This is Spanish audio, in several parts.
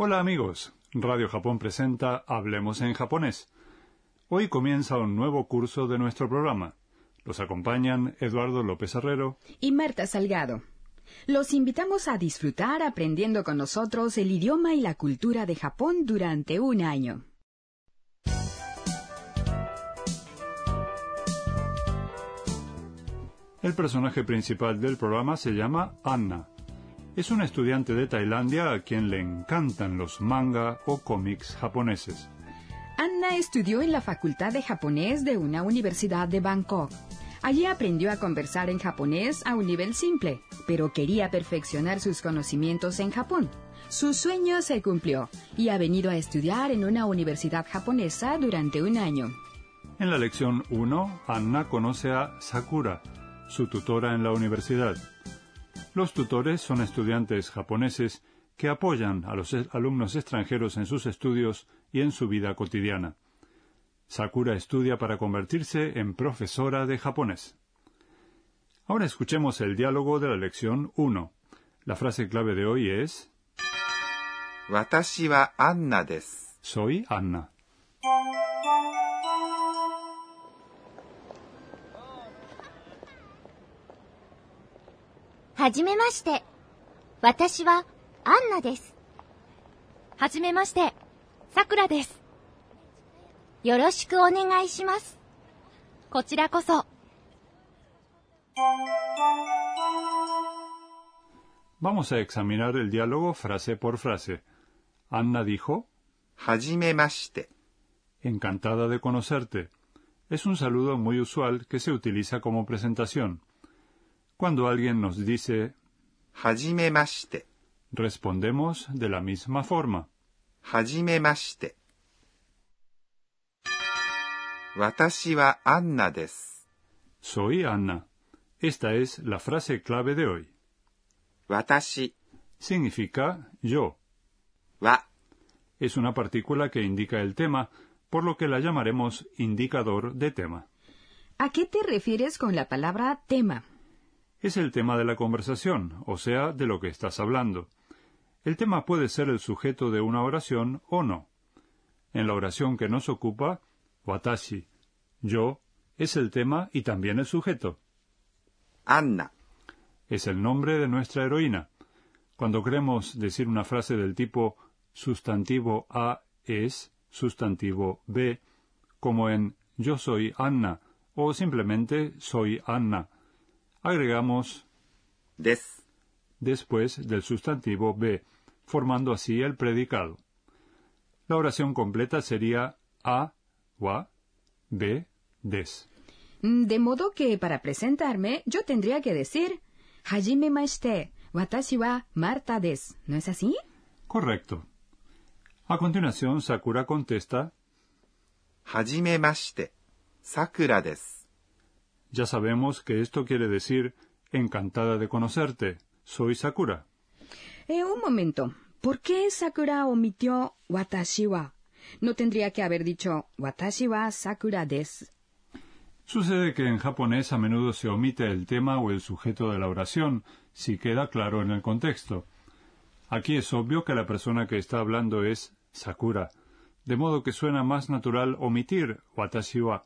Hola amigos, Radio Japón presenta Hablemos en japonés. Hoy comienza un nuevo curso de nuestro programa. Los acompañan Eduardo López Herrero y Marta Salgado. Los invitamos a disfrutar aprendiendo con nosotros el idioma y la cultura de Japón durante un año. El personaje principal del programa se llama Anna. Es una estudiante de Tailandia a quien le encantan los manga o cómics japoneses. Anna estudió en la Facultad de Japonés de una universidad de Bangkok. Allí aprendió a conversar en japonés a un nivel simple, pero quería perfeccionar sus conocimientos en Japón. Su sueño se cumplió y ha venido a estudiar en una universidad japonesa durante un año. En la lección 1, Anna conoce a Sakura, su tutora en la universidad. Los tutores son estudiantes japoneses que apoyan a los alumnos extranjeros en sus estudios y en su vida cotidiana. Sakura estudia para convertirse en profesora de japonés. Ahora escuchemos el diálogo de la lección 1. La frase clave de hoy es Soy Anna. はじめまして。私はアンナです。はじめまして。さくらです。よろしくお願いします。こちらこそ。Vamos a examinar el diálogo frase por frase. Anna dijo, はじめまして。Encantada de conocerte. Es un saludo muy usual que se utiliza como presentación. Cuando alguien nos dice Hajimemashite, respondemos de la misma forma. Hajimemashite. Watashi wa Anna desu. Soy Anna. Esta es la frase clave de hoy. Watashi significa yo. Wa es una partícula que indica el tema, por lo que la llamaremos indicador de tema. ¿A qué te refieres con la palabra tema? Es el tema de la conversación, o sea, de lo que estás hablando. El tema puede ser el sujeto de una oración o no. En la oración que nos ocupa, watashi, yo, es el tema y también el sujeto. Anna es el nombre de nuestra heroína. Cuando queremos decir una frase del tipo sustantivo A es, sustantivo B, como en yo soy Anna o simplemente soy Anna, agregamos des después del sustantivo be, formando así el predicado. La oración completa sería a, wa, be, des. De modo que para presentarme yo tendría que decir Hajime maste, watashi wa Marta des. ¿No es así? Correcto. A continuación, Sakura contesta Hajime mashite, Sakura des. Ya sabemos que esto quiere decir encantada de conocerte. Soy Sakura. Eh, un momento. ¿Por qué Sakura omitió watashi wa? No tendría que haber dicho watashi wa Sakura desu. Sucede que en japonés a menudo se omite el tema o el sujeto de la oración, si queda claro en el contexto. Aquí es obvio que la persona que está hablando es Sakura, de modo que suena más natural omitir watashi wa.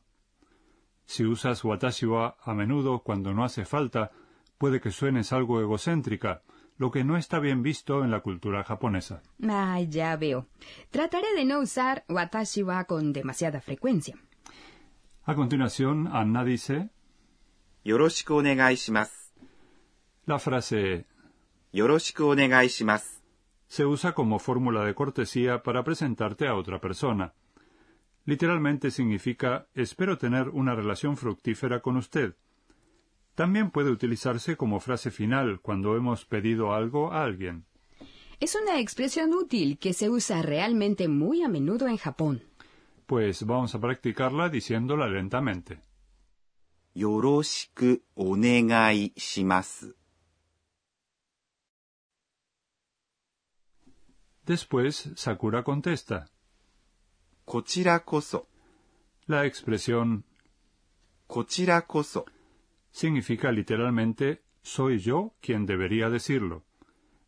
Si usas watashi wa a menudo cuando no hace falta, puede que suenes algo egocéntrica, lo que no está bien visto en la cultura japonesa. Ah, ya veo. Trataré de no usar watashi wa con demasiada frecuencia. A continuación, Anna dice Yoroshiku La frase Yoroshiku se usa como fórmula de cortesía para presentarte a otra persona. Literalmente significa espero tener una relación fructífera con usted. También puede utilizarse como frase final cuando hemos pedido algo a alguien. Es una expresión útil que se usa realmente muy a menudo en Japón. Pues vamos a practicarla diciéndola lentamente. Yoroshiku onegai shimasu. Después Sakura contesta. La expresión significa literalmente soy yo quien debería decirlo.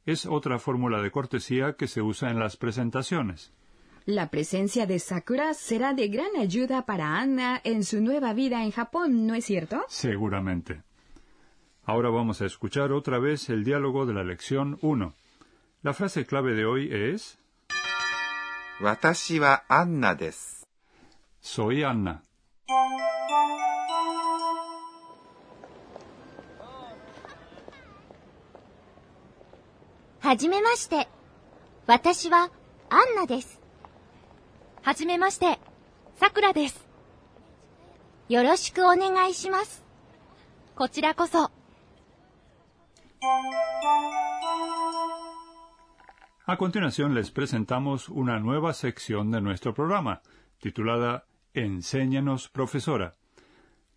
es otra fórmula de cortesía que se usa en las presentaciones. La presencia de Sakura será de gran ayuda para Anna en su nueva vida en Japón, ¿no es cierto? Seguramente. Ahora vamos a escuchar otra vez el diálogo de la lección 1. La frase clave de hoy es 私はアンナです。Soy Anna. はじめまして。私はアンナです。はじめまして。さくらです。よろしくお願いします。こちらこそ。A continuación les presentamos una nueva sección de nuestro programa, titulada Enséñanos, profesora.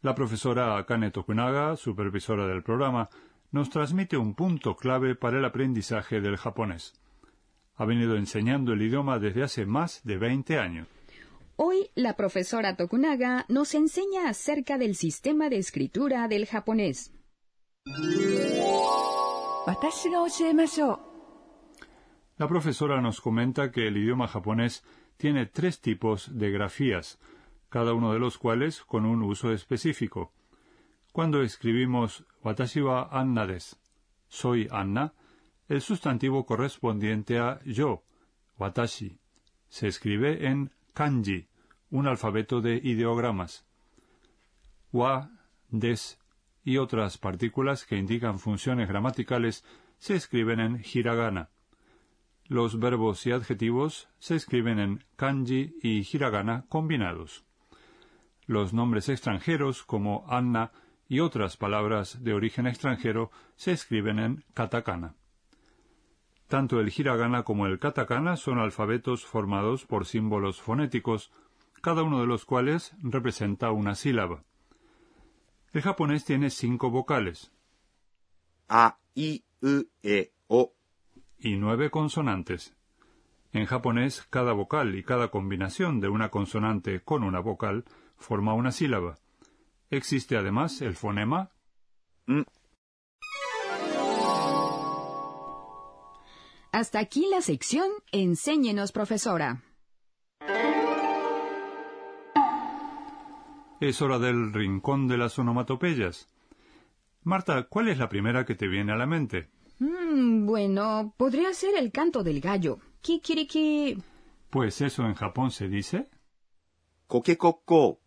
La profesora Akane Tokunaga, supervisora del programa, nos transmite un punto clave para el aprendizaje del japonés. Ha venido enseñando el idioma desde hace más de 20 años. Hoy la profesora Tokunaga nos enseña acerca del sistema de escritura del japonés. La profesora nos comenta que el idioma japonés tiene tres tipos de grafías, cada uno de los cuales con un uso específico. Cuando escribimos Watashi wa Anna des, soy Anna, el sustantivo correspondiente a yo, watashi, se escribe en kanji, un alfabeto de ideogramas. Wa, des y otras partículas que indican funciones gramaticales se escriben en hiragana. Los verbos y adjetivos se escriben en kanji y hiragana combinados. Los nombres extranjeros como anna y otras palabras de origen extranjero se escriben en katakana. Tanto el hiragana como el katakana son alfabetos formados por símbolos fonéticos, cada uno de los cuales representa una sílaba. El japonés tiene cinco vocales. A, I, U, E, O, y nueve consonantes. En japonés, cada vocal y cada combinación de una consonante con una vocal forma una sílaba. Existe además el fonema ん Hasta aquí la sección Enséñenos, profesora. Es hora del rincón de las onomatopeyas. Marta, ¿cuál es la primera que te viene a la mente? Mm, bueno, podría ser el canto del gallo. Kikiriki. Pues eso en Japón se dice. Kokekokko.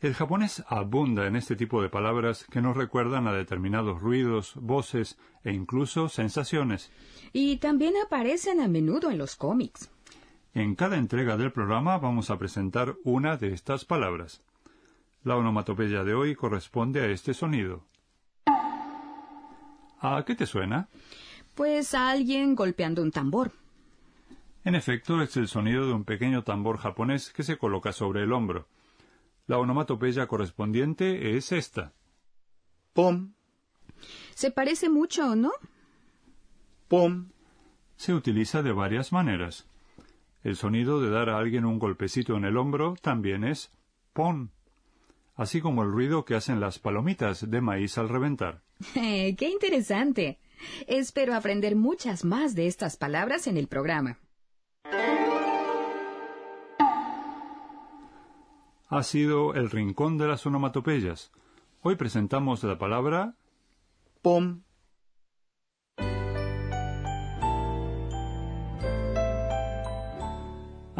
El japonés abunda en este tipo de palabras que nos recuerdan a determinados ruidos, voces e incluso sensaciones. Y también aparecen a menudo en los cómics. En cada entrega del programa vamos a presentar una de estas palabras. La onomatopeya de hoy corresponde a este sonido. ¿A qué te suena? Pues a alguien golpeando un tambor. En efecto, es el sonido de un pequeño tambor japonés que se coloca sobre el hombro. La onomatopeya correspondiente es esta. Pom. Se parece mucho, ¿no? Pom. Se utiliza de varias maneras. El sonido de dar a alguien un golpecito en el hombro también es pom así como el ruido que hacen las palomitas de maíz al reventar. ¡Qué interesante! Espero aprender muchas más de estas palabras en el programa. Ha sido el rincón de las onomatopeyas. Hoy presentamos la palabra ポ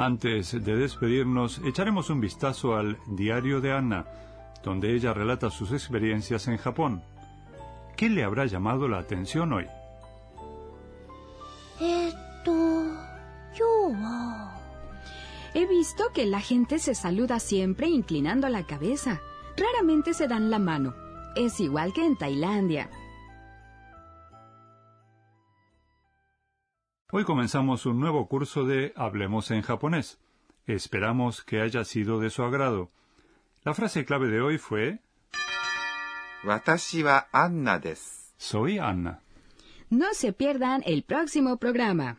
Antes de despedirnos, echaremos un vistazo al diario de Anna, donde ella relata sus experiencias en Japón. ¿Qué le habrá llamado la atención hoy? He visto que la gente se saluda siempre inclinando la cabeza. Raramente se dan la mano. Es igual que en Tailandia. Hoy comenzamos un nuevo curso de Hablemos en japonés. Esperamos que haya sido de su agrado. La frase clave de hoy fue Watashi. Soy Anna. No se pierdan el próximo programa.